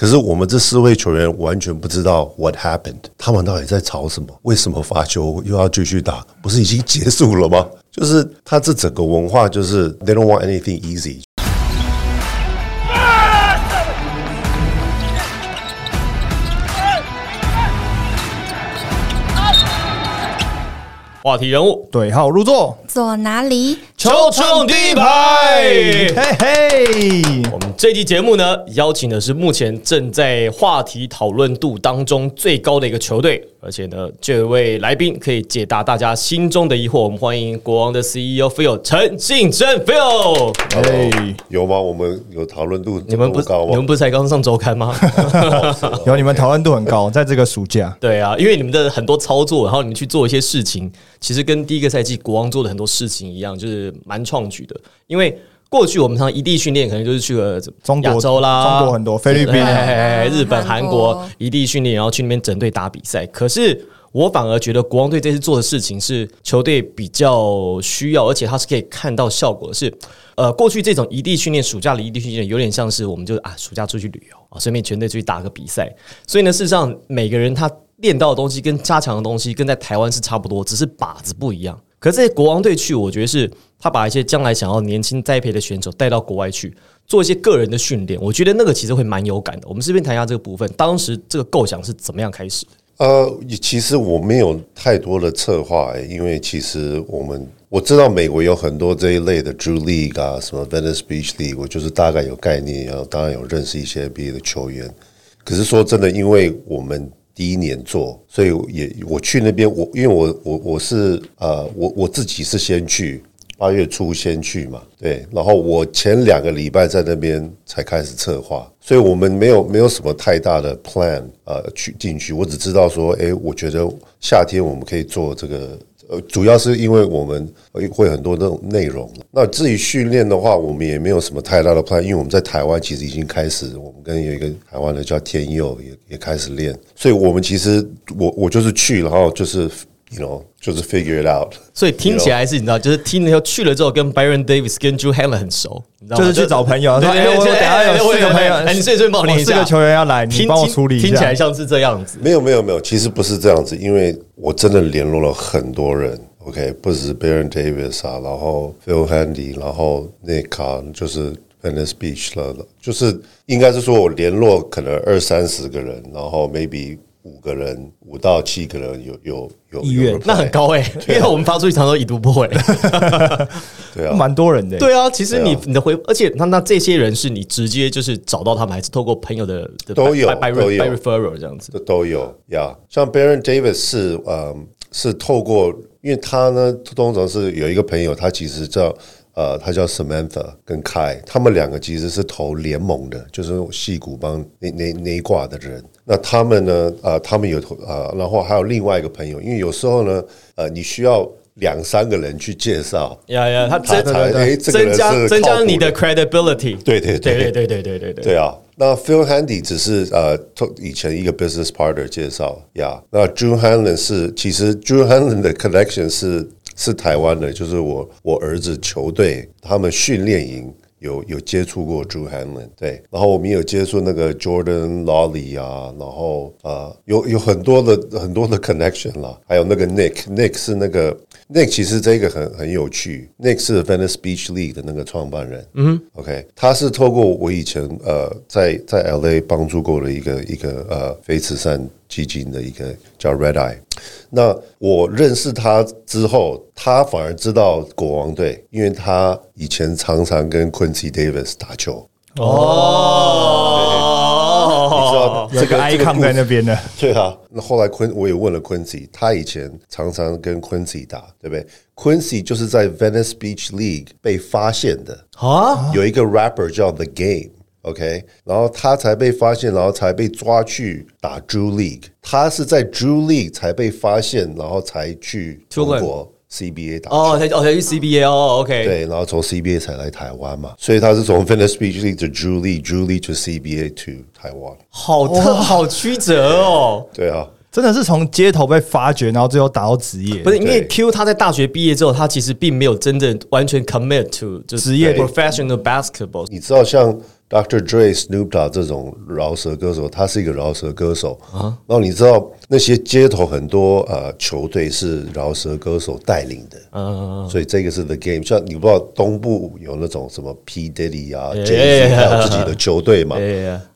可是我们这四位球员完全不知道 what happened，他们到底在吵什么？为什么罚球又要继续打？不是已经结束了吗？就是他这整个文化就是 they don't want anything easy。话题人物对号入座，坐哪里？球场第一排。嘿嘿，我们这期节目呢，邀请的是目前正在话题讨论度当中最高的一个球队，而且呢，这位来宾可以解答大家心中的疑惑。我们欢迎国王的 CEO Phil 陈信真 Phil。哎，有吗？我们有讨论度你们不高吗？你们不是才刚上周刊吗？有你们讨论度很高，在这个暑假，对啊，因为你们的很多操作，然后你们去做一些事情，其实跟第一个赛季国王做的很多事情一样，就是蛮创举的。因为过去我们常异地训练，可能就是去了中国亚洲啦，中国很多菲律宾日本、韩国异地训练，然后去那边整队打比赛。可是我反而觉得国王队这次做的事情是球队比较需要，而且他是可以看到效果的是。呃，过去这种异地训练，暑假的异地训练，有点像是我们就啊，暑假出去旅游啊，顺便全队出去打个比赛。所以呢，事实上每个人他练到的东西跟加强的东西，跟在台湾是差不多，只是靶子不一样。可是这些国王队去，我觉得是他把一些将来想要年轻栽培的选手带到国外去做一些个人的训练，我觉得那个其实会蛮有感的。我们这边谈一下这个部分，当时这个构想是怎么样开始的？呃，其实我没有太多的策划、因为其实我们我知道美国有很多这一类的 Drew League 啊，什么 Venice Beach League，我就是大概有概念，然后当然有认识一些 NBA 的球员。可是说真的，因为我们第一年做，所以也我去那边，我因为我我我是呃，我我自己是先去。八月初先去嘛，对，然后我前两个礼拜在那边才开始策划，所以我们没有没有什么太大的 plan，呃，去进去，我只知道说，诶，我觉得夏天我们可以做这个，呃，主要是因为我们会很多这种内容。那至于训练的话，我们也没有什么太大的 plan，因为我们在台湾其实已经开始，我们跟有一个台湾的叫天佑也也开始练，所以我们其实我我就是去，然后就是。You know，就是 figure it out。所以听起来是你知道，就是听了以后去了之后，跟 Byron Davis 跟 Drew Hanlen 很熟，你知道吗？就是去找朋友，对对对我等下有四个朋友，哎，你顺顺帮我练一下，我四个球员要来，你听帮我处理一下。听起来像是这样子。没有没有没有，其实不是这样子，因为我真的联络了很多人，OK，不只是 Baron Davis 啊，然后 Phil Handy，然后 Nick 啊，就是 Venice Beach 了，就是应该是说我联络可能二三十个人，然后 maybe 五个人，五到七个人有有有意愿那很高哎、因为我们发出去常常都已读不回。对啊，蛮多人的，对啊，其实你啊你的回，而且那那这些人是你直接就是找到他们，还是透过朋友的的都有 by, by, 都有 by referral 这样子？这都有呀。像 Baron Davis 是嗯是透过，因为他呢通常是有一个朋友，他其实叫呃他叫 Samantha 跟 Kai，他们两个其实是投联盟的，就是戏骨帮那那那一挂的人。那他们呢呃他们有投呃，然后还有另外一个朋友，因为有时候呢呃你需要两三个人去介绍。呀呀，他才哎，这个增加增加你的 credibility。对对对对对对对对对对啊，那 Phil Handy 只是呃，透以前一个 business partner 介绍呀。那 June Hanlen 是其实 June Hanlen 的 collection 是是台湾的，就是我我儿子球队他们训练营。有有接触过 Drew Hanlen，对，然后我们有接触那个 Jordan Lolly 啊，然后呃有有很多的很多的 connection 啦，还有那个 Nick，Nick 是那个 Nick 其实这个很很有趣，Nick 是 Venice Beach League 的那个创办人，嗯，OK，他是透过我以前呃在在 LA 帮助过的一个一个呃非慈善基金的一个叫 Red Eye。那我认识他之后，他反而知道国王队，因为他以前常常跟 Quincy Davis 打球。你知道哦，有个 icon 在那边的，对啊，那后来昆我也问了昆西他以前常常跟昆西打，对不对昆西就是在 Venice Beach League 被发现的啊，有一个 rapper 叫 The Game。OK，然后他才被发现，然后才被抓去打 Drew League。他是在 Drew League 才被发现，然后才去中国 CBA 打球。哦，才哦才去 CBA 哦，OK，对，然后从 CBA 才来台湾嘛，所以他是从 Venice Beach League to Drew League，Drew League to CBA to 台湾。好特好曲折哦。对啊，真的是从街头被发掘，然后最后打到职业不。是因为 Q 他在大学毕业之后，他其实并没有真正完全 commit to 就是职业 professional basketball。你知道像 Dr. Dre、Snoop Dogg 这种饶舌歌手，他是一个饶舌歌手啊。然后你知道那些街头很多呃球队是饶舌歌手带领的，嗯，所以这个是 The Game。像你不知道东部有那种什么 P Diddy 啊、Jay Z 还有自己的球队嘛？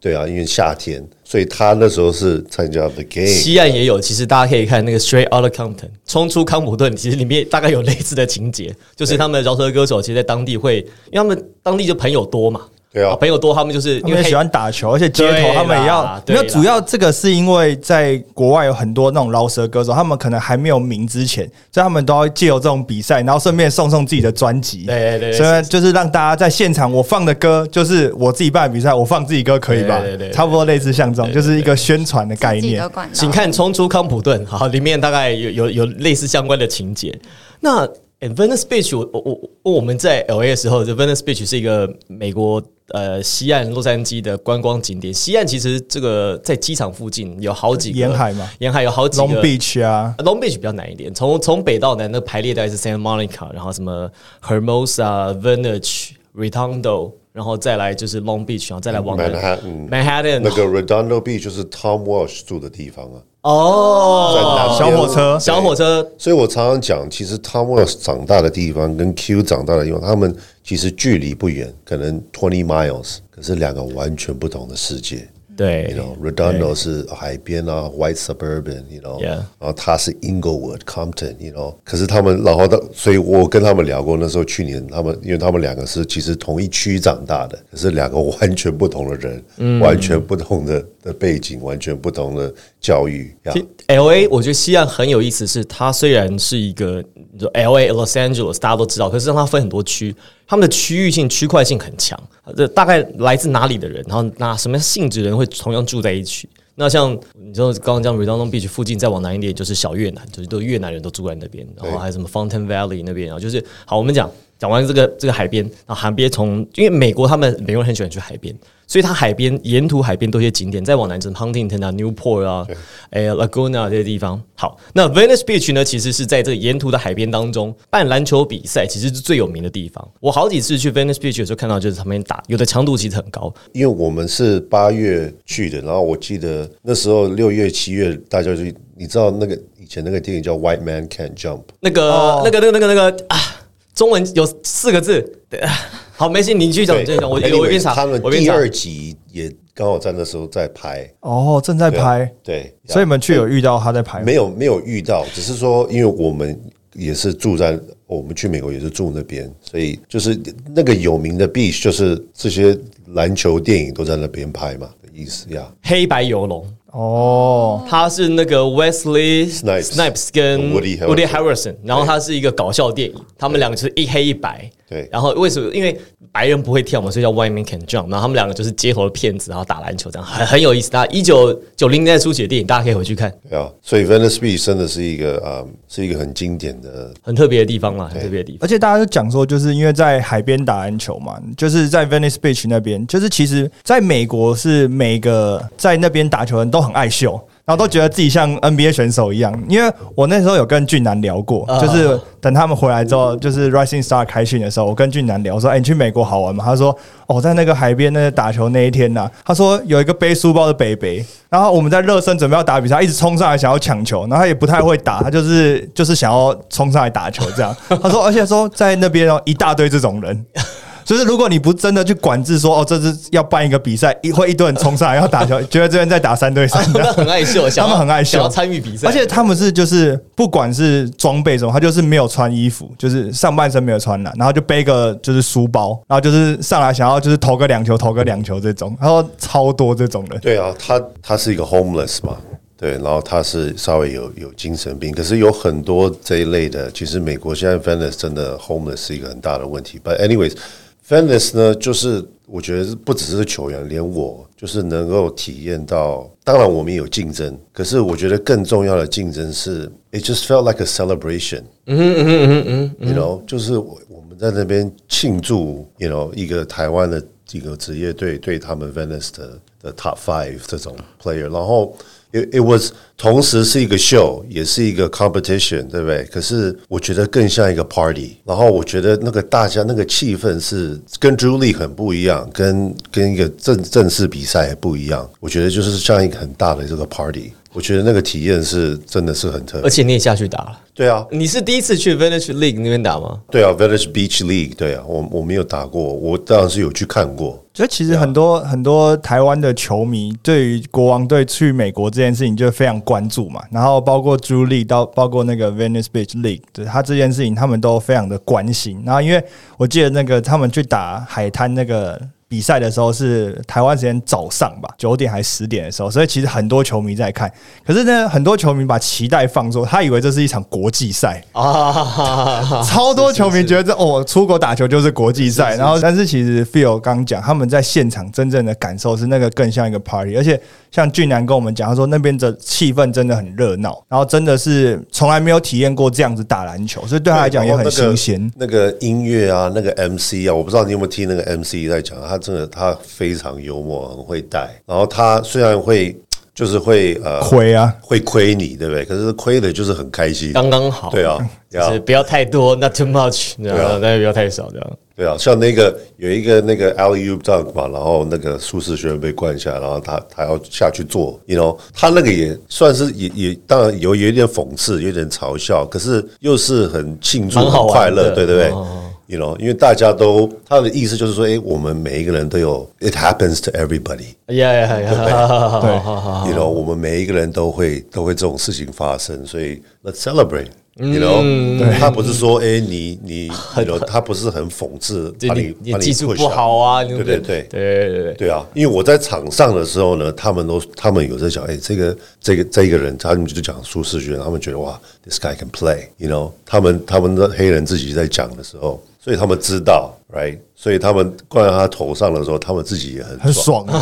对啊，因为夏天，所以他那时候是参加 The Game。西岸也有，其实大家可以看那个 Straight Outta Compton，冲出康普顿，其实里面大概有类似的情节，就是他们饶舌歌手其实，在当地会，因为他们当地就朋友多嘛。对啊，朋友多，他们就是因为喜欢打球，而且街头他们也要。那主要这个是因为在国外有很多那种饶舌歌手，他们可能还没有名之前，所以他们都要借由这种比赛，然后顺便送送自己的专辑。对对，所以就是让大家在现场，我放的歌就是我自己办的比赛，我放自己歌可以吧？对对，差不多类似像这种，就是一个宣传的概念。请看《冲出康普顿》，好，里面大概有有有类似相关的情节。那 Venice Beach，我我我我们在 L A 的时候，这 Venice Beach 是一个美国。呃，西岸洛杉矶的观光景点，西岸其实这个在机场附近有好几个沿海嘛，沿海有好几个 Long Beach 啊，Long Beach 比较难一点。从从北到南的排列大概是 Santa Monica，然后什么 Hermosa、Venice、Redondo，然后再来就是 Long Beach，然后再来往南 Manhattan 那个 Redondo Beach 就是 Tom Walsh 住的地方啊。哦，小火车，小火车。所以我常常讲，其实 Tom 长大的地方跟 Q 长大的地方，他们。其实距离不远，可能 twenty miles，可是两个完全不同的世界。对，you know，Redondo 是海边啊，white suburban，you know，然后他是 Inglewood，Compton，you know，可是他们，然后的，所以我跟他们聊过，那时候去年他们，因为他们两个是其实同一区长大的，可是两个完全不同的人，完全不同的的背景，完全不同的教育。L A，我觉得西岸很有意思，是它虽然是一个，你说 L A Los Angeles 大家都知道，可是让它分很多区。他们的区域性、区块性很强，这大概来自哪里的人，然后那什么性质人会同样住在一起？那像你知道刚刚讲 Redondo Beach 附近，再往南一点就是小越南，就是都越南人都住在那边，然后还有什么 Fountain Valley 那边，然后就是好，我们讲讲完这个这个海边，然后海边从因为美国他们美国人很喜欢去海边。所以它海边沿途海边都一些景点，再往南就是 Huntington 啊、Newport 啊、哎 Laguna 这些地方。好，那 Venice Beach 呢，其实是在这个沿途的海边当中办篮球比赛，其实是最有名的地方。我好几次去 Venice Beach 的时候，看到就是他们打，有的强度其实很高。因为我们是八月去的，然后我记得那时候六月、七月，大家就你知道那个以前那个电影叫《White Man Can't Jump》，那个、那个、那个、那个、那个啊，中文有四个字。对好，没事，你继续讲，继续讲。我我一边查，他们第二集也刚好在那时候在拍。哦，正在拍。对，所以你们去有遇到他在拍？没有，没有遇到，只是说，因为我们也是住在，我们去美国也是住那边，所以就是那个有名的 beach，就是这些篮球电影都在那边拍嘛的意思呀。黑白游龙。哦，他是那个 Wesley Snipes 跟 Woody Harrison，然后他是一个搞笑电影，他们两个就是一黑一白。对，然后为什么？因为白人不会跳嘛，所以叫 White Man Can Jump。然后他们两个就是街头的骗子，然后打篮球这样，很很有意思。大家一九九零年代初写的电影，大家可以回去看。对啊，所以 Venice Beach 真的是一个啊，是一个很经典的、很特别的地方嘛，很特别的地方。而且大家都讲说，就是因为在海边打篮球嘛，就是在 Venice Beach 那边，就是其实在美国是每个在那边打球人都很爱秀。然后都觉得自己像 NBA 选手一样，因为我那时候有跟俊男聊过，就是等他们回来之后，就是 Rising Star 开训的时候，我跟俊男聊说：“哎，你去美国好玩吗？”他说：“哦，在那个海边那打球那一天呐，他说有一个背书包的北北，然后我们在热身准备要打比赛，一直冲上来想要抢球，然后他也不太会打，他就是就是想要冲上来打球这样。他说，而且说在那边哦，一大堆这种人。”就是如果你不真的去管制说哦，这是要办一个比赛，一会一堆人冲上来要打球，觉得这边在打三对三，他们很爱秀，他们很爱秀，要参与比赛，而且他们是就是不管是装备什么，他就是没有穿衣服，就是上半身没有穿的，然后就背个就是书包，然后就是上来想要就是投个两球，投个两球这种，然后超多这种人。对啊，他他是一个 homeless 嘛，对，然后他是稍微有有精神病，可是有很多这一类的，其实美国现在 Venice 真的 homeless 是一个很大的问题。But anyways。Venice 呢，就是我觉得不只是球员，连我就是能够体验到。当然，我们有竞争，可是我觉得更重要的竞争是，it just felt like a celebration。嗯嗯嗯嗯嗯，you know，就是我我们在那边庆祝，you know，一个台湾的一个职业队对他们 Venice 的的 top five 这种 player，然后 it it was 同时是一个 show，也是一个 competition，对不对？可是我觉得更像一个 party。然后我觉得那个大家那个气氛是跟 Julie 很不一样，跟跟一个正正式比赛也不一样。我觉得就是像一个很大的这个 party。我觉得那个体验是真的是很特别。而且你也下去打了，对啊，你是第一次去 Village League 那边打吗？对啊，Village Beach League，对啊，我我没有打过，我当然是有去看过。就其实很多很多台湾的球迷对于国王队去美国这件事情就非常关关注嘛，然后包括朱莉到包括那个 Venice Beach League，对他这件事情他们都非常的关心。然后因为我记得那个他们去打海滩那个。比赛的时候是台湾时间早上吧，九点还是十点的时候，所以其实很多球迷在看。可是呢，很多球迷把期待放错，他以为这是一场国际赛啊，超多球迷觉得哦，出国打球就是国际赛。然后，但是其实 Phil 刚讲，他们在现场真正的感受是那个更像一个 party，而且像俊南跟我们讲，他说那边的气氛真的很热闹，然后真的是从来没有体验过这样子打篮球，所以对他来讲也很新鲜。那个音乐啊，那个 MC 啊，我不知道你有没有听那个 MC 在讲他。真的，他非常幽默，很会带。然后他虽然会，就是会呃亏啊，会亏你，对不对？可是亏的就是很开心，刚刚好。对啊，就是不要太多，not too much，对啊，但也不要太少，这样。对啊，像那个有一个那个 Lu Dunk 嘛，然后那个舒适学院被灌下，然后他他要下去做，you know，他那个也算是也也当然有有一点讽刺，有点嘲笑，可是又是很庆祝、很快乐，对对对。You know，因为大家都他的意思就是说，哎，我们每一个人都有，it happens to everybody。Yeah yeah yeah，对，You know，我们每一个人都会都会这种事情发生，所以 let's celebrate。You know，他不是说，哎，你你 他不是很讽刺，把你你技术不好啊，对对对对对对对啊！因为我在场上的时候呢，他们都他们有在讲，哎，这个这个这一个人，他们就讲舒适圈，他们觉得哇，this guy can play，You know，他们他们的黑人自己在讲的时候。所以他们知道，right？所以他们灌在他头上的时候，他们自己也很很爽，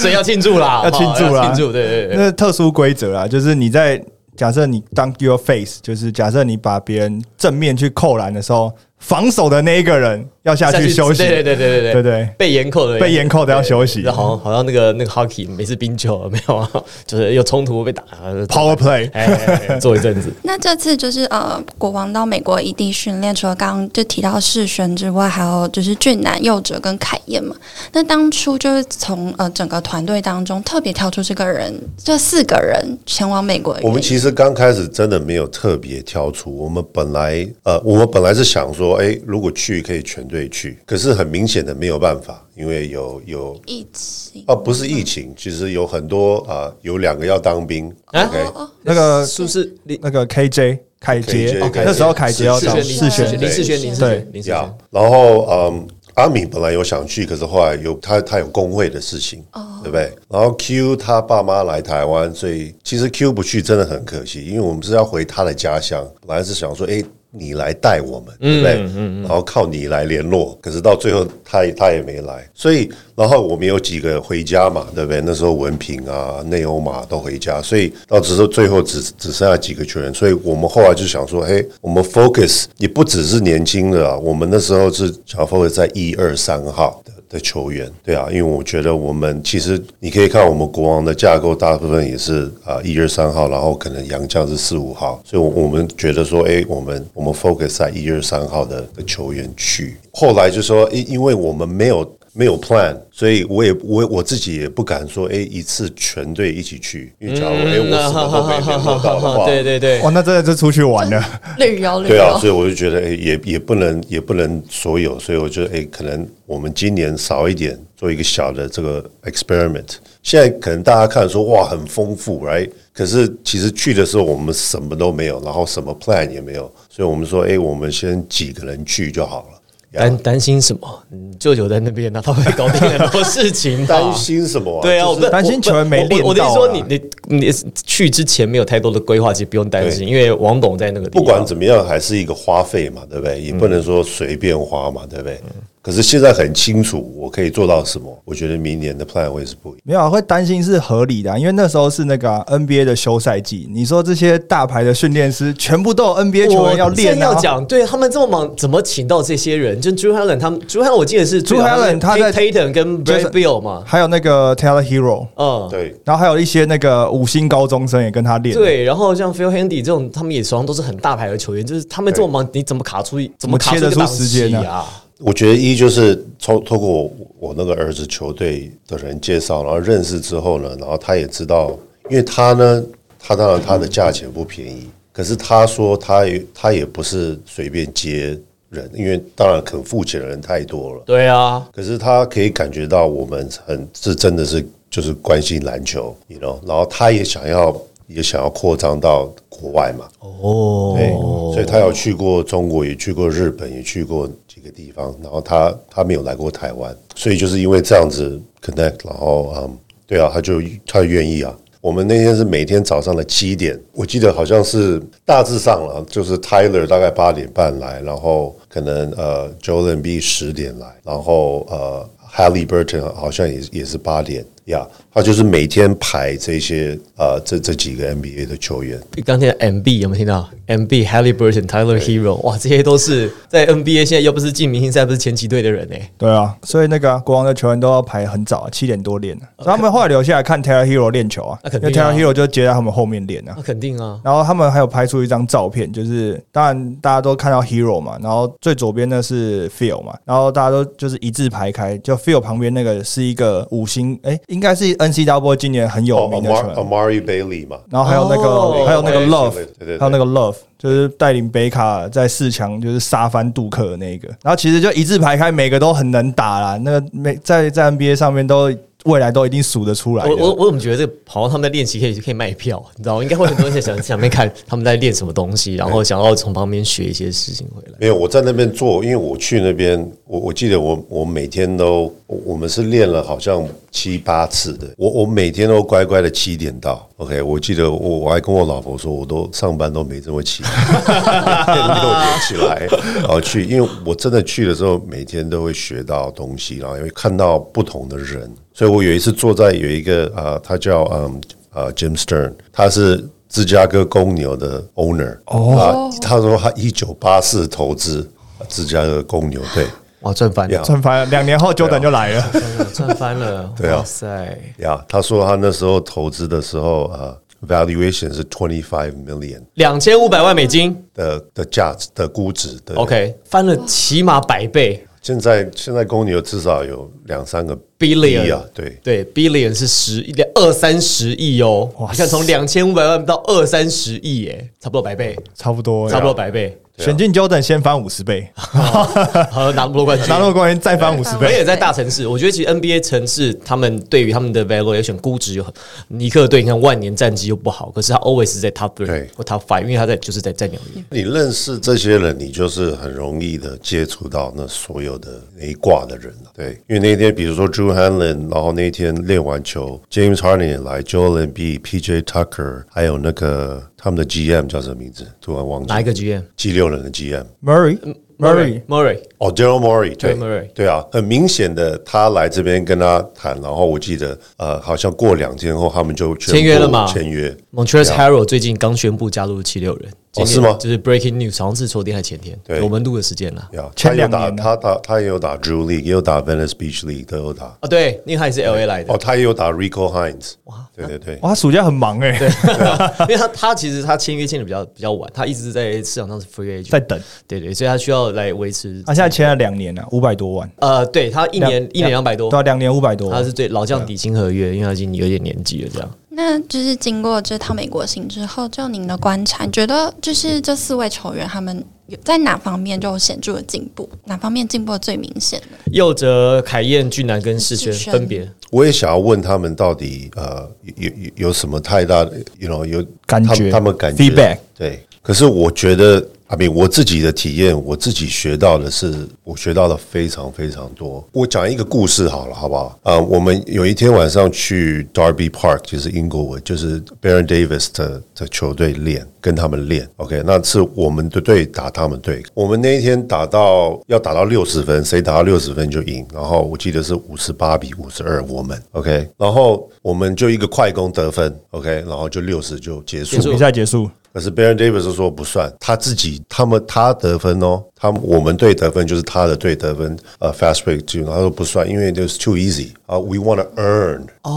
所以要庆祝啦，要庆祝啦，庆祝对对对。那特殊规则啊，就是你在假设你当 your face，就是假设你把别人正面去扣篮的时候。防守的那一个人要下去休息，对对对对对对对，被严扣的被严扣的要休息。好像好像那个那个 hockey 每次冰球 没有啊，就是有冲突被打 power play，做一阵子。那这次就是呃，国王到美国异地训练，除了刚刚就提到世轩之外，还有就是俊男、佑哲跟凯燕嘛。那当初就是从呃整个团队当中特别挑出这个人，这四个人前往美国。我们其实刚开始真的没有特别挑出，我们本来呃，我们本来是想说。哎，如果去可以全队去，可是很明显的没有办法，因为有有疫情。哦，不是疫情，其实有很多啊，有两个要当兵，OK，那个是不是？那个 KJ 凯杰？那时候凯杰要当。世选，林世轩，林世轩，林世轩。然后嗯，阿米本来有想去，可是后来有他他有工会的事情，对不对？然后 Q 他爸妈来台湾，所以其实 Q 不去真的很可惜，因为我们是要回他的家乡，本来是想说，哎。你来带我们，对不对？然后靠你来联络，可是到最后他也他也没来，所以然后我们有几个回家嘛，对不对？那时候文凭啊、内欧马都回家，所以到只是最后只只剩下几个球员，所以我们后来就想说，嘿，我们 focus 也不只是年轻的，啊我们那时候是想 focus 在一二三号的。的球员，对啊，因为我觉得我们其实你可以看我们国王的架构，大部分也是啊一二三号，然后可能杨将是四五号，所以，我我们觉得说，哎，我们我们 focus 在一二三号的的球员去。后来就说，因因为我们没有。没有 plan，所以我也我我自己也不敢说，哎，一次全队一起去，因为假如哎我什么都没联络到的话，对对对，哇，那真的是出去玩了，旅游旅游。对啊，所以我就觉得，哎，也也不能也不能所有，所以我觉得，哎，可能我们今年少一点，做一个小的这个 experiment。现在可能大家看说，哇，很丰富，right？可是其实去的时候我们什么都没有，然后什么 plan 也没有，所以我们说，哎，我们先几个人去就好了。担担心什么？舅舅在那边呢，他会搞定很多事情。担心什么？对啊，我担心球员没练我的意思说，你你你去之前没有太多的规划，其实不用担心，因为王董在那个地方。不管怎么样，还是一个花费嘛，对不对？也不能说随便花嘛，对不对？可是现在很清楚我可以做到什么。我觉得明年的 plan 会是不一样。没有啊会担心是合理的啊、因为那时候是那个啊、NBA 的休赛季，你说这些大牌的训练师全部都有 NBA 球员要练啊，要讲，对他们这么忙，怎么请到这些人？就 Drew Helen 他们，Drew Helen 我记得是 Drew Helen 他在 Tatum 跟 Brad Bill 嘛，还有那个 Taylor Hero，嗯，对，然后还有一些那个五星高中生也跟他练，，对，然后像 Phil Handy 这种，他们也手上都是很大牌的球员，就是他们这么忙，你怎么卡出怎么卡切得出时间啊？我觉得一就是透透过我我那个儿子球队的人介绍，然后认识之后呢，然后他也知道，因为他呢，他当然他的价钱不便宜，可是他说他也他也不是随便接人，因为当然肯付钱的人太多了。对啊，可是他可以感觉到我们很是真的是就是关心篮球，you know，然后他也想要也想要扩张到国外嘛，哦。对，所以他有去过中国，也去过日本，也去过几个地方，然后他他没有来过台湾，所以就是因为这样子 connect，然后嗯，对啊，他就他愿意啊。我们那天是每天早上的七点，我记得好像是大致上了，就是 Tyler 大概八点半来，然后可能呃 Joel B 十点来，然后呃 Hallie Burton 好像也也是八点呀他就是每天排这些呃这这几个 NBA 的球员，刚听到 MB 有没有听到？MB、Halliburton、Tyler Hero，哇，这些都是在 NBA 现在又不是进明星赛，不是前几队的人哎、对啊，所以那个啊、国王的球员都要排很早、啊，七点多练、啊，所以他们后来留下来看 Taylor Hero 练球啊，那肯定啊。Taylor Hero 就接在他们后面练啊那。肯定啊，然后他们还有拍出一张照片，就是当然大家都看到 Hero 嘛，然后最左边的是 Phil 嘛，然后大家都就是一字排开，就 Phil 旁边那个是一个五星，哎，应该是 NCAA 今年很有哦名的球员，Amari Bailey 嘛，然后还有那个、哦还有那个 Love，对对对还有那个 Love，就是带领北卡在四强就是杀翻杜克的那个。然后其实就一字排开，每个都很能打啦。那个每在在 NBA 上面都未来都一定数得出来的。我我我怎么觉得这个好像他们在练习可以可以卖票，你知道吗？应该会很多人想想面看他们在练什么东西，然后想要从旁边学一些事情回来。没有，我在那边做，因为我去那边，我我记得我我每天都，我我们是练了好像七八次的，我我每天都乖乖的七点到，OK，我记得我我还跟我老婆说，我都上班都没这么起，六点起来，然后去，因为我真的去的时候，每天都会学到东西，然后也会看到不同的人，所以我有一次坐在有一个呃，他叫嗯呃 Jim Stern，他是。芝加哥公牛的 owner 哦，他说他一九八四投资芝加哥公牛队哇，赚翻了，赚翻了，两年后 Jordan 就来了。赚翻了！对啊。哇塞，呀，他说他那时候投资的时候呃 valuation 是 twenty five million 两千五百万美金。的的价值的估值的，OK，翻了起码百倍现在现在公牛至少有两三个，billion。对，对，billion 是十两二三十亿哦，你看从两千五百万到二三十亿，耶，差不多百倍，差不多，差不多百倍，选进 Jordan 先翻五十倍，好拿不多冠军，拿到冠军再翻五十倍。而且在大城市，我觉得其实 NBA 城市他们对于他们的 valuation 估值有很，尼克队你看万年战绩又不好，可是他 always 在 top 对 three 或 top five，因为他在就是在在纽约。你认识这些人，你就是很容易的接触到那所有的那一挂的人了。对，因为那天比如说 Drew Hanlen，然后那天练完球，James Harden 也来，Joel Embiid、PJ Tucker，还有那个他们的 GM 叫什么名字？突然忘记。哪一个 GM？七六人的 GM。Murray Murray Murray，哦，Daryl Morey，对。Daryl Morey 对啊，很明显的，他来这边跟他谈，然后我记得，呃，好像过两天后他们就签约了嘛？签约，Montrezl Harrell 最近刚宣布加入七六人，今天是吗就是 Breaking News，好像是昨天还前天，对我们录的时间了。呀，签他有打，两年他打，他也有打 Drew League，也有打 Venice Beach League，都有打。啊，对，因为他也是 LA 来的哦，，他也有打 Rico Hines，哇，对对对，哇，暑假很忙哎，因为他他其实他签约签的比较比较晚，他一直在市场上是 free agent，在等。对对，所以他需要来维持。他现在签了两年了，五百多万，呃，对他一年一年两百多对，啊，两年五百多万。他是对老将底薪合约，因为他已经有点年纪了，这样。那就是经过这趟美国行之后，就您的观察，你觉得就是这四位球员他们有在哪方面就有显著的进步？哪方面进步的最明显呢？佑哲、凯燕、俊南跟世轩分别。我也想要问他们到底呃有有有有什么太大的，you know 有他们感觉。他们感觉。Feedback 对，可是我觉得阿斌，我自己的体验，我自己学到的是，我学到的非常非常多。我讲一个故事好了，好不好？啊、我们有一天晚上去 Darby Park，就是英国文，就是 Baron Davis 的的球队练，跟他们练。OK，那是我们的队打他们队。我们那一天打到要打到六十分，谁打到六十分就赢。然后我记得是五十八比五十二，我们 OK，然后我们就一个快攻得分，OK，然后就六十就结束。结束比赛结束，可是 Baron Davis 说不算，他自己他们他得分哦，他们我们队得分就是他的队得分，呃，fast break 就他说不算，因为 it's too easy 啊，we want to earn，哦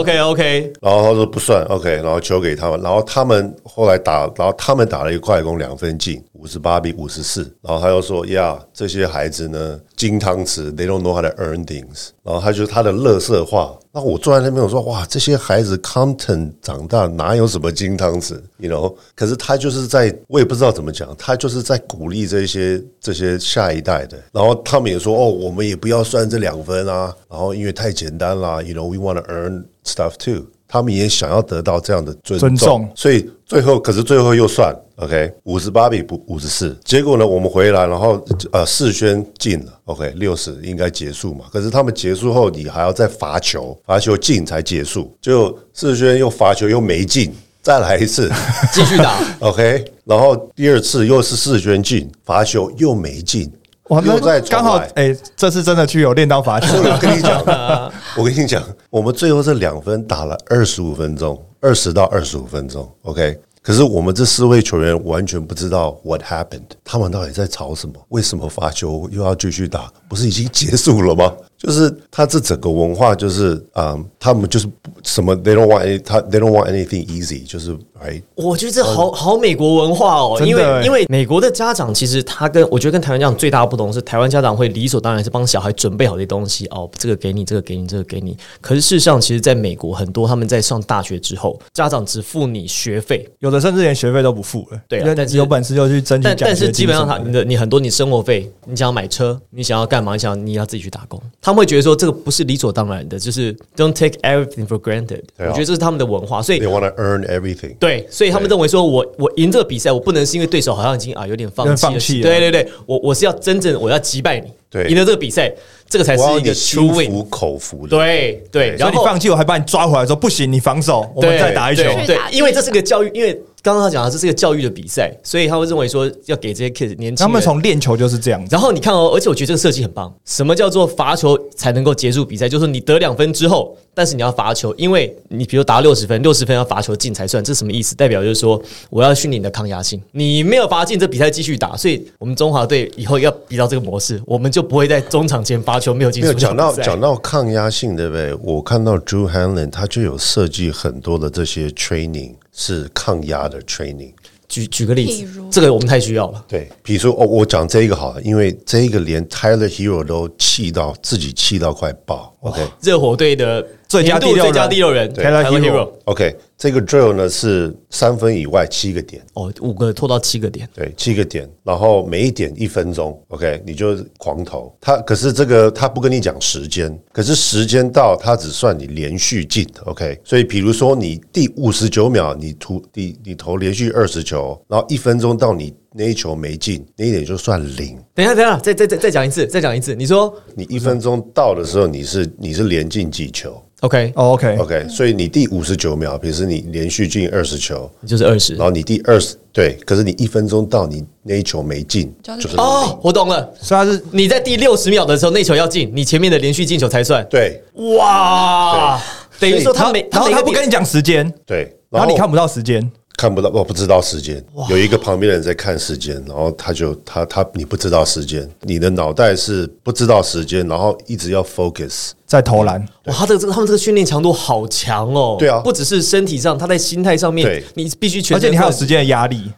，OK OK，然后他说不算，OK，然后球给他们，然后他们后来打，然后他们打了一个快攻两分进，五十八比五十四，然后他又说呀，这些孩子呢金汤匙，they don't know how to earn things，然后他就他的乐色话，那我坐在那边我说哇，这些孩子 Compton 长大哪有什么金汤匙，you know？可是他就是在，我也不知道怎么讲，他就是在鼓励这些这些下一代的，然后他们也说哦，我们也不要算这两分啊，然后因为太简单啦，you know，we want to earn stuff too。他们也想要得到这样的尊尊重。所以最后可是最后又算 OK 五十八比不五十四，结果呢我们回来，然后呃世轩进了。OK 六十应该结束嘛，可是他们结束后你还要再罚球，罚球进才结束，就世轩又罚球又没进，再来一次。继续打。OK，然后第二次又是世轩进，罚球又没进，哇，那又再重刚好来哎、这次真的去有练到罚球。我跟你讲，我跟你讲，我们最后这两分打了二十五分钟，二十到二十五分钟，OK。可是我们这四位球员完全不知道 what happened，他们到底在吵什么？为什么罚球又要继续打？不是已经结束了吗？就是他这整个文化就是啊、嗯他们就是什么 they don't want any, 他 they don't want anything easy，就是 right 我觉得这好好美国文化哦，因为因为美国的家长其实他跟我觉得跟台湾家长最大的不同是，台湾家长会理所当然是帮小孩准备好这些东西哦，这个给你，这个给你，这个给你。可是事实上，其实在美国很多他们在上大学之后，家长只付你学费，有的甚至连学费都不付了。对啊但是有本事就去争取但但是基本上他你的你很多你生活费，你想要买车，你想要干嘛？你想要你要自己去打工，他们会觉得说这个不是理所当然的，就是 don't take everything for granted。啊我觉得这是他们的文化，所以 they want to earn everything。对，所以他们对认为说我我赢这个比赛，我不能是因为对手好像已经啊有点放弃了，放弃了对对对，我我是要真正我要击败你，对赢了这个比赛，这个才是一个你 true 心 win。服口服的。对对，所然后你放弃，我还把你抓回来说不行，你防守，我们再打一球。对对，因为这是个教育，因为刚刚他讲的这是个教育的比赛，所以他会认为说要给这些 kids 年轻他们从练球就是这样子。然后你看哦，而且我觉得这个设计很棒。什么叫做罚球才能够结束比赛？就是你得两分之后，但是你要罚球，因为你比如打六十分，六十分要罚球进才算。这是什么意思？代表就是说我要训练你的抗压性。你没有罚进，这比赛继续打。所以我们中华队以后要比到这个模式，我们就不会在中场前罚球没有进没有输讲到讲到抗压性，对不对？我看到 Drew Hanlon 他就有设计很多的这些 training 是抗压的 training。举举个例子这个我们太需要了。对，比如说哦，我讲这一个好了，因为这一个连 Tyler Hero 都气到自己气到快爆。OK 热火队的最佳第六人年度最佳第六人 Tyler Tyler Hero OK，这个 drill 呢是三分以外七个点，哦，五个拖到七个点。对，七个点，然后每一点一分钟，OK，你就狂投。他可是这个他不跟你讲时间，可是时间到他只算你连续进，OK。所以比如说你第五十九秒你投你你投连续二十球，然后一分钟到你那一球没进，那一点就算零。等一下，等一下，再再再再讲一次，再讲一次。你说你一分钟到的时候，你是你是连进几球 OK，哦 OK，，OK。所以你第五十九秒，比如说你连续进二十球，就是二十然。后你第二十对，可是你一分钟到你那一球没进，就是哦，我懂了。所以他是你在第六十秒的时候，那球要进，你前面的连续进球才算。对哇，等于说他没然后他不跟你讲时间，对，然后你看不到时间，看不到，我不知道时间。有一个旁边的人在看时间，然后他就他他你不知道时间，你的脑袋是不知道时间，然后一直要 focus。在投篮。哇，他这个这个他们这个训练强度好强哦。对啊不只是身体上，他在心态上面，你必须全而且你还有时间的压力，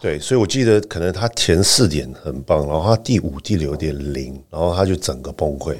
对，所以我记得可能他前四点很棒，然后他第五、第六点零，然后他就整个崩溃，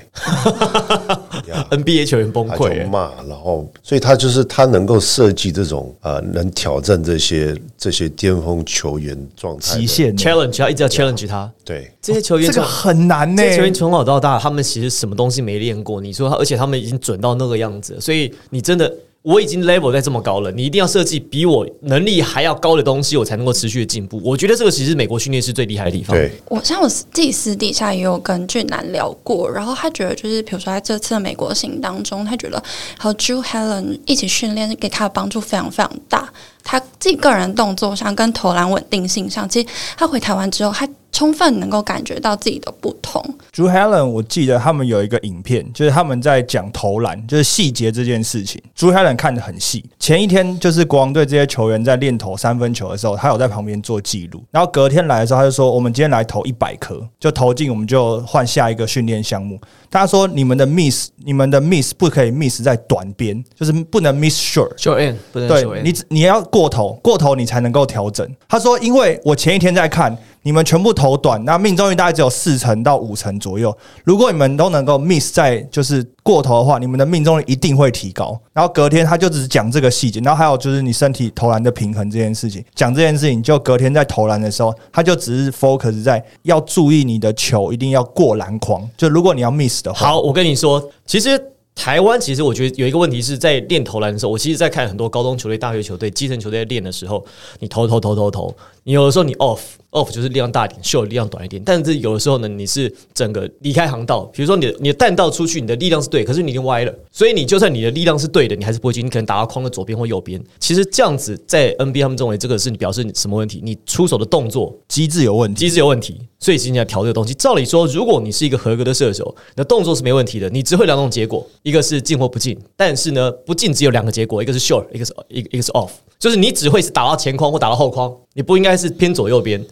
NBA 球员崩他溃骂，然后所以他就是他能够设计这种呃能挑战这些这些巅峰球员状态极，限 challenge，他一直要 challenge 他。对这些球员这个很难呢这。些球员从小到大，他们其实什么东西没练过。你说他，而且他们已经准到那个样子，所以你真的，我已经 level 在这么高了，你一定要设计比我能力还要高的东西，我才能够持续的进步。我觉得这个其实美国训练是最厉害的地方。对，我像我自己私底下也有跟俊男聊过，然后他觉得就是，比如说在这次的美国行当中，他觉得和 Drew Helen 一起训练给他的帮助非常非常大。他自己个人动作上跟投篮稳定性上，其实他回台湾之后，他充分能够感觉到自己的不同。Drew Helen，我记得他们有一个影片，就是他们在讲投篮，就是细节这件事情。Drew Helen 看得很细。前一天就是国王队这些球员在练投三分球的时候，他有在旁边做记录。然后隔天来的时候，他就说：“我们今天来投一百颗，就投进，我们就换下一个训练项目。”他说：“你们的 miss，你们的 miss 不可以 miss 在短边，就是不能 miss short。” short end 不能对 short end 你你要过头，过头你才能够调整。他说，因为我前一天在看你们全部投短，那命中率大概只有四成到五成左右。如果你们都能够 miss 在就是过头的话，你们的命中率一定会提高。然后隔天他就只是讲这个细节，然后还有就是你身体投篮的平衡这件事情，讲这件事情，就隔天在投篮的时候，他就只是 focus 在要注意你的球一定要过篮筐，就如果你要 miss 的话，好，我跟你说，其实台湾其实我觉得有一个问题是在练投篮的时候，我其实在看很多高中球队、大学球队、基层球队练的时候，你投投投投投，你有的时候你 off off 就是力量大一点，show 力量短一点，但是有的时候呢，你是整个离开航道，比如说你的你的弹道出去，你的力量是对，可是你已经歪了，所以你就算你的力量是对的，你还是不会进，你可能打到框的左边或右边。其实这样子在 NBA 他们认为这个是你表示你什么问题？你出手的动作机制有问题。机制有问题，所以今天要调这个东西。照理说，如果你是一个合格的射手，你的动作是没问题的，你只会两种结果，一个是进或不进。但是呢，不进只有两个结果，一个是 short，一个是一个一个是 off，就是你只会是打到前框或打到后框，你不应该是偏左右边。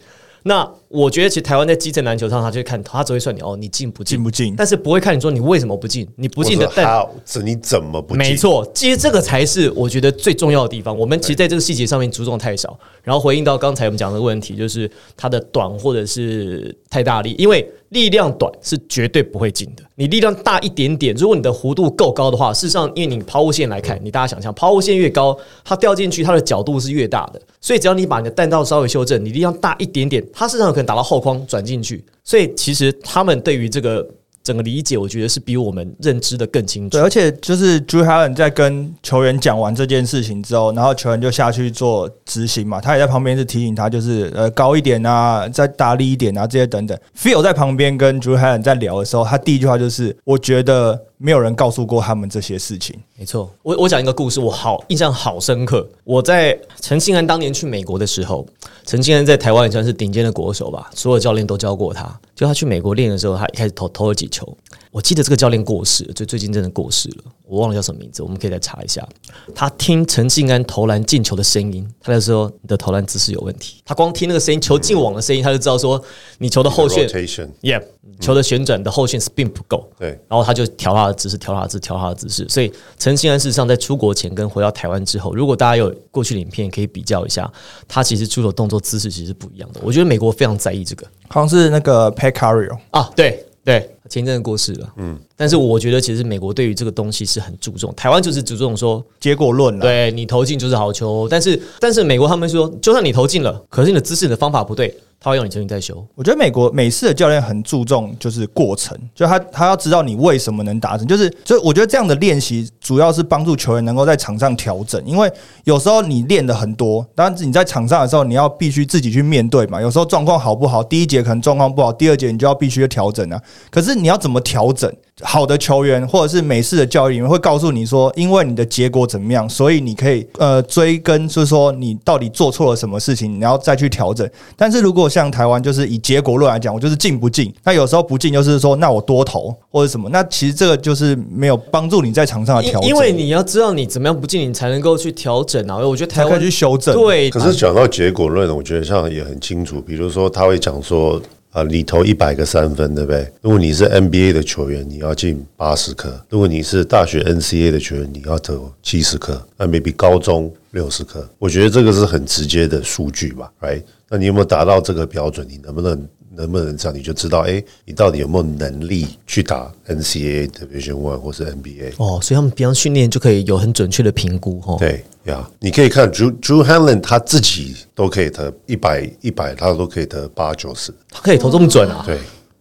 那我觉得，其实台湾在基层篮球上，他就会看，他只会算你哦，你进不进，进不进但是不会看你说你为什么不进，你不进的但这你怎么不进？没错，其实这个才是我觉得最重要的地方。我们其实在这个细节上面注重太少。然后回应到刚才我们讲的问题，就是它的短或者是太大力，因为力量短是绝对不会进的。你力量大一点点，如果你的弧度够高的话，事实上，因为你抛物线来看，你大家想象，抛物线越高，它掉进去它的角度是越大的。所以只要你把你的弹道稍微修正，你力量大一点点，它事实上有打到后框转进去。所以其实他们对于这个整个理解，我觉得是比我们认知的更清楚对，。而且就是 Drew Allen 在跟球员讲完这件事情之后，然后球员就下去做执行嘛，他也在旁边是提醒他，就是呃高一点啊，再大力一点啊，这些等等。Phil 在旁边跟 Drew Allen 在聊的时候，他第一句话就是：“我觉得没有人告诉过他们这些事情。没错，我我讲一个故事，我好印象好深刻。我在陈信安当年去美国的时候，陈信安在台湾也算是顶尖的国手吧，所有教练都教过他。就他去美国练的时候，他一开始投投了几球，我记得这个教练过世了，就最近真的过世了，我忘了叫什么名字，我们可以再查一下。他听陈信安投篮进球的声音，他就说你的投篮姿势有问题。他光听那个声音，球进网的声音，他就知道说你球的后旋 rotation，，Yeah，球的旋转的后旋 spin 不够。对，然后他就调他的姿势，调他的姿势，调他的姿势。所以陈信安事实上在出国前跟回到台湾之后，如果大家有过去的影片可以比较一下，他其实出手动作姿势其实是不一样的。我觉得美国非常在意这个”好像是那个 Pat Carrier，啊，对对，前一阵子过世了，嗯，但是我觉得其实美国对于这个东西是很注重，台湾就是注重说，结果论了。对你投进就是好球，但是但是美国他们说，就算你投进了，可是你的姿势、你的方法不对，他会要你重新再修。我觉得美国美式的教练很注重就是过程，就他他要知道你为什么能达成，就是就我觉得这样的练习主要是帮助球员能够在场上调整，因为有时候你练的很多，当然你在场上的时候你要必须自己去面对嘛，有时候状况好不好，第一节可能状况不好，第二节你就要必须调整啊，可是你要怎么调整？好的球员或者是美式的教育里面会告诉你说，因为你的结果怎么样，所以你可以呃追根，就是说你到底做错了什么事情，你要再去调整。但是如果像台湾，就是以结果论来讲，我就是进不进，那有时候不进就是说，那我多投或者什么，那其实这个就是没有帮助你在场上的调整，因因为你要知道你怎么样不进，你才能够去调整啊。我觉得台湾去修正。对，可是讲到结果论，我觉得像也很清楚。比如说，他会讲说啊，你投一百个三分，对不对？如果你是 NBA 的球员，你要进八十颗；如果你是大学 NCA 的球员，你要投七十颗。那 maybe 高中六十颗。我觉得这个是很直接的数据吧，right？那你有没有达到这个标准？你能不能能不能这样，你就知道，哎，你到底有没有能力去打 NCAA Division One 或是 NBA？哦，所以他们平常训练就可以有很准确的评估哦。对呀你可以看 Drew Drew Hanlon 他自己都可以得一百一百，他都可以得八九十。他可以投这么准啊！对，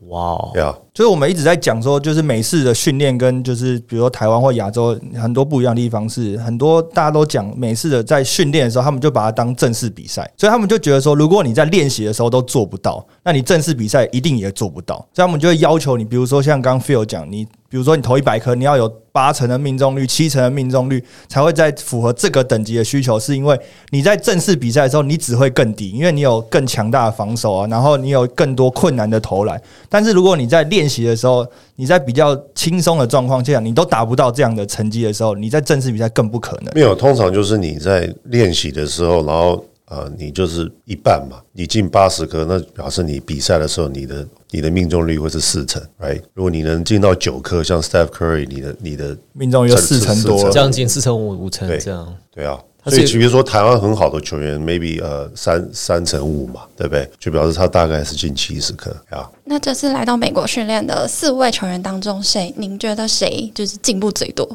哇哦，对啊，就是我们一直在讲说，就是美式的训练跟就是比如说台湾或亚洲很多不一样的地方是，很多大家都讲美式的在训练的时候，他们就把它当正式比赛，所以他们就觉得说，如果你在练习的时候都做不到，那你正式比赛一定也做不到，所以他们就会要求你，比如说像刚刚 Phil 讲，你比如说你投一百颗，你要有八成的命中率、七成的命中率，才会在符合这个等级的需求，是因为你在正式比赛的时候，你只会更低，因为你有更强大的防守啊，然后你有更多困难的投篮。但是如果你在练习的时候，你在比较轻松的状况下，你都达不到这样的成绩的时候，你在正式比赛更不可能。没有，通常就是你在练习的时候，然后呃，你就是一半嘛，你进八十颗，那表示你比赛的时候，你的你的命中率会是四成，right？如果你能进到九颗，像 Steph Curry，你的你的命中率就四成多了，将近四成五五成对这样。对啊，所以比如说台湾很好的球员，maybe 呃三三成五嘛，对不对？就表示他大概是进七十颗啊。那这次来到美国训练的四位球员当中，谁您觉得谁就是进步最多？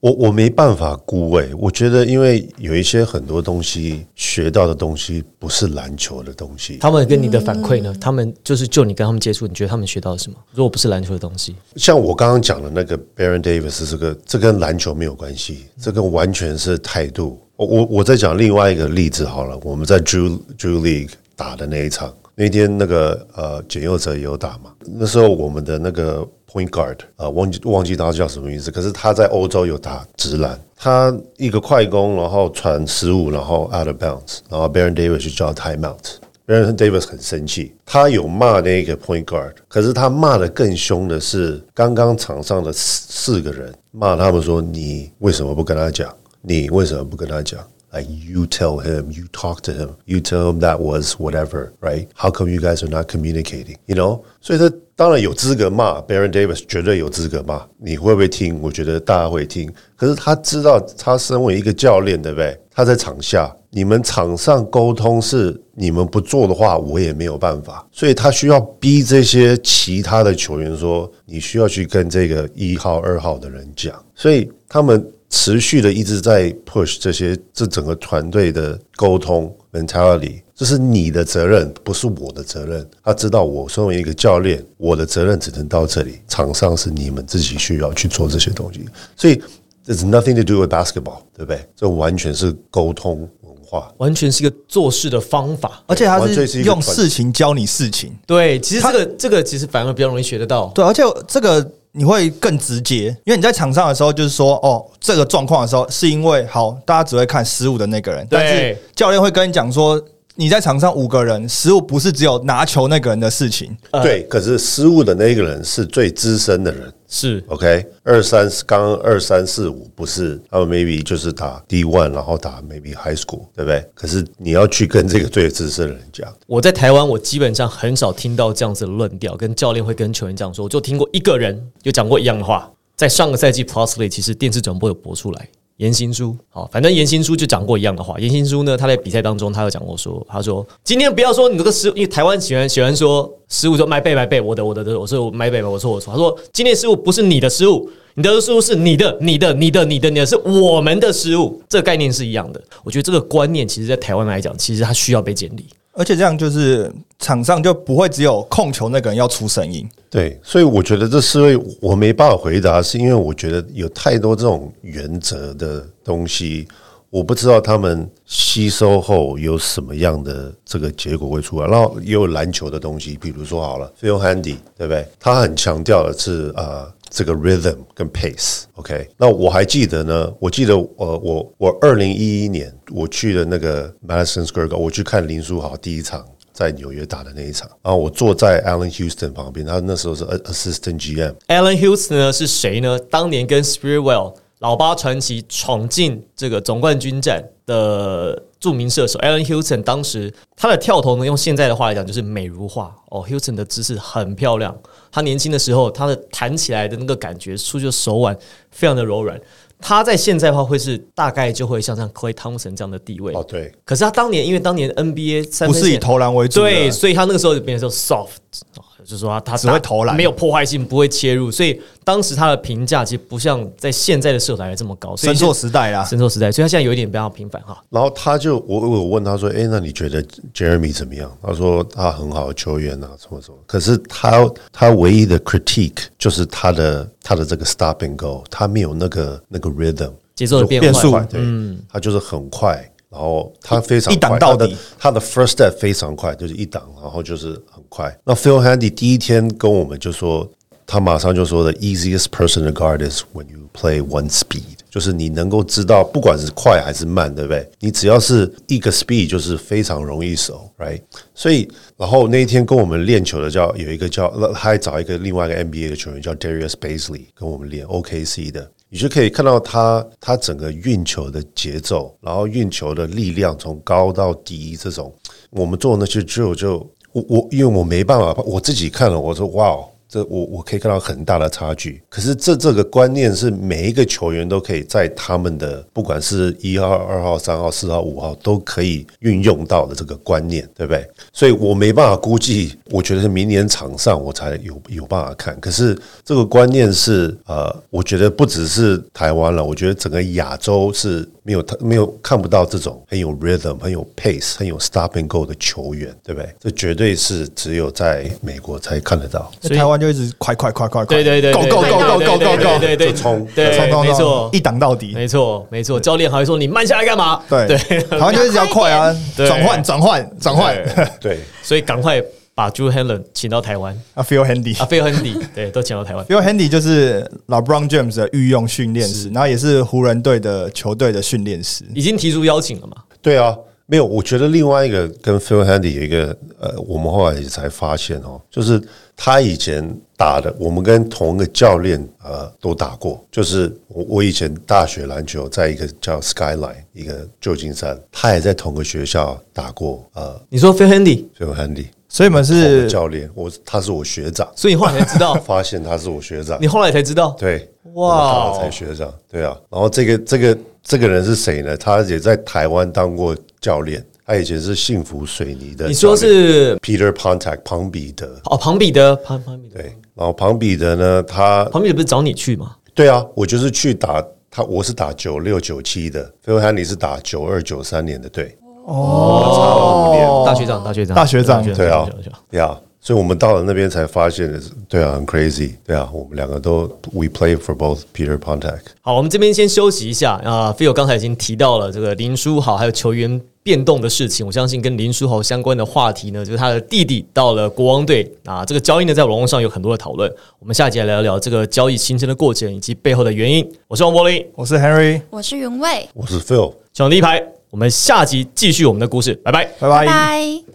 我我没办法估诶、我觉得因为有一些很多东西学到的东西不是篮球的东西，他们跟你的反馈呢？他们就是就你跟他们接触，你觉得他们学到了什么？如果不是篮球的东西，像我刚刚讲的那个 Baron Davis 这个，这跟篮球没有关系，这跟完全是态度。我我我再讲另外一个例子好了，我们在 Drew Drew League 打的那一场，那天那个呃简佑哲也有打嘛，那时候我们的那个 Point Guard 啊、忘记忘记他叫什么名字，可是他在欧洲有打直篮，他一个快攻，然后传失误，然后 out of bounds，然后 Baron Davis 就叫 timeout。Baron Davis 很生气，他有骂那个 point guard，可是他骂的更凶的是刚刚场上的四四个人骂他们说：“你为什么不跟他讲？你为什么不跟他讲 ？Like you tell him, you talk to him, you tell him that was whatever, right? How come you guys are not communicating? You know？所以他当然有资格骂 Baron Davis，绝对有资格骂。你会不会听？我觉得大家会听。可是他知道，他身为一个教练，对不对？他在场下，你们场上沟通是你们不做的话，我也没有办法。所以他需要逼这些其他的球员说，你需要去跟这个一号、二号的人讲。所以他们 持续的一直在 push 这些这整个团队的沟通 mentality。这是你的责任，不是我的责任。他知道我身为一个教练，我的责任只能到这里。场上是你们自己需要去做这些东西，所以 there's nothing to do with basketball，对不对？这完全是沟通文化。完全是一个做事的方法。而且他完全是是用事情教你事情。对，其实这个这个其实反而比较容易学得到。对，而且这个你会更直接，因为你在场上的时候，就是说，哦，这个状况的时候，是因为好，大家只会看失误的那个人，但是教练会跟你讲说，你在场上五个人，失误不是只有拿球那个人的事情，对，可是失误的那个人是最资深的人。是 OK，二三刚刚二三四五不是他们 maybe 就是打 D one，然后打 maybe high school，对不对？可是你要去跟这个最资深的人讲，我在台湾，我基本上很少听到这样子的论调，跟教练会跟球员这样说。我就听过一个人有讲过一样的话，在上个赛季 Plusly 其实电视转播有播出来。严新书，好，反正严新书就讲过一样的话。严新书呢，他在比赛当中，他有讲过说，他说今天不要说你这个失，因为台湾喜欢喜欢说失误说买背买背，我的我的的我说买背我错我错。他说今天失误不是你的失误，你的失误是你的你的你的你的你的是我们的失误，这个概念是一样的。我觉得这个观念其实在台湾来讲，其实它需要被建立。而且这样就是场上就不会只有控球那个人要出声音，对，所以我觉得这四位我没办法回答，是因为我觉得有太多这种原则的东西，我不知道他们吸收后有什么样的这个结果会出来。然后也有篮球的东西，比如说好了，Phil Handy，对不对？他很强调的是呃这个 rhythm 跟 pace。OK，那我还记得呢，我记得呃我我二零一一年我去的那个 madison squarego 我去看林书豪第一场。在纽约打的那一场，然后我坐在 Allen Houston 旁边，他那时候是 assistant GM。Allen Houston 呢是谁呢？当年跟 Spirit Well 老八传奇闯进这个总冠军战的著名射手 Alan Houston，当时他的跳投呢，用现在的话来讲就是美如画哦。Houston 的姿势很漂亮，他年轻的时候，他的弹起来的那个感觉，出去的手腕非常的柔软。他在现在的话会是大概就会像像 Clay Thompson 这样的地位哦，对，可是他当年因为当年 NBA 三不是以投篮为主，对，所以他那个时候就变成说 soft，就是说他只会投篮没有破坏性，不会切入，所以当时他的评价其实不像在现在的社团来这么高，所以生错时代啦。生错时代，所以他现在有一点比较平凡哈。然后他就我我问他说：“哎，那你觉得 Jeremy 怎么样？”他说：“他很好的球员啊，什么什么。”可是他他唯一的 critique 就是他的他的这个 stop and go，他没有那个那个 rhythm 节奏的变变速换，对，他就是很快，然后他非常一档快到底他的他的 first step 非常快，就是一档，然后就是很快。那 Phil Handy 第一天跟我们就说，他马上就说的 easiest person to guard is when you play one speed，就是你能够知道，不管是快还是慢，对不对？你只要是一个 speed，就是非常容易守，right？所以，然后那一天跟我们练球的叫有一个叫，他还找一个另外一个 NBA 的球员叫 Darius Baisley 跟我们练 OKC 的。你就可以看到他他整个运球的节奏，然后运球的力量从高到低这种，我们做那些只有就我我因为我没办法，我自己看了，我说哇哦，这我我可以看到很大的差距。可是这这个观念是每一个球员都可以在他们的不管是一号、二号、三号、四号、五号都可以运用到的这个观念，对不对？所以我没办法估计，我觉得是明年场上我才有有办法看。可是这个观念是呃，我觉得不只是台湾了，我觉得整个亚洲是没有他没有看不到这种很有 rhythm、很有 pace、很有 stop and go 的球员，对不对？这绝对是只有在美国才看得到。所以台湾就一直快快快快快，对对对，Go Go Go Go Go Go Go，对对冲对，冲冲冲没错，一档到底。没错，没错。教练还会说你慢下来干嘛？对对，好像就一直要快啊，对转换转换转换。对，所以赶快把 Drew Hanlen 请到台湾，啊，Phil Handy 啊，菲尔亨迪，对，都请到台湾。Phil Handy 就是 LeBron James 的御用训练师，然后也是湖人队的球队的训练师。已经提出邀请了嘛？对啊，没有。我觉得另外一个跟 Phil Handy 有一个呃，我们后来也才发现哦，就是他以前打的，我们跟同一个教练呃都打过。就是我我以前大学篮球在一个叫 Skyline 一个旧金山，他也在同个学校打过呃你说 Phil Handy，Phil Handy 所以你们是教练，我他是我学长，所以你后来才知道，发现他是我学长你。后来才知道，对，哇哇，才学长，对啊。然后这个这个这个人是谁呢？他也在台湾当过教练，他以前是幸福水泥的。你说是 Peter Pontac 庞彼得，哦，庞彼得，庞庞彼得，对。然后庞彼得呢，他庞彼得不是找你去吗？对啊，我就是去打他，我是打九六九七的，Phil Handy 是打九二九三年的队，哦大学长，大学长，大学长对啊大学长呀。所以我们到了那边才发现，对啊，很 crazy，对啊，我们两个都 we play for both Peter Pontac。好，我们这边先休息一下啊。菲友刚才已经提到了这个林书豪还有球员变动的事情，我相信跟林书豪相关的话题呢，就是他的弟弟到了国王队啊。这个交易呢，在网络上有很多的讨论。我们下一集来聊聊这个交易形成的过程以及背后的原因。我是王柏林，我是 Henry，我是云卫，我是 Phil。抢第一排。我们下集继续我们的故事，拜拜。拜拜。拜拜。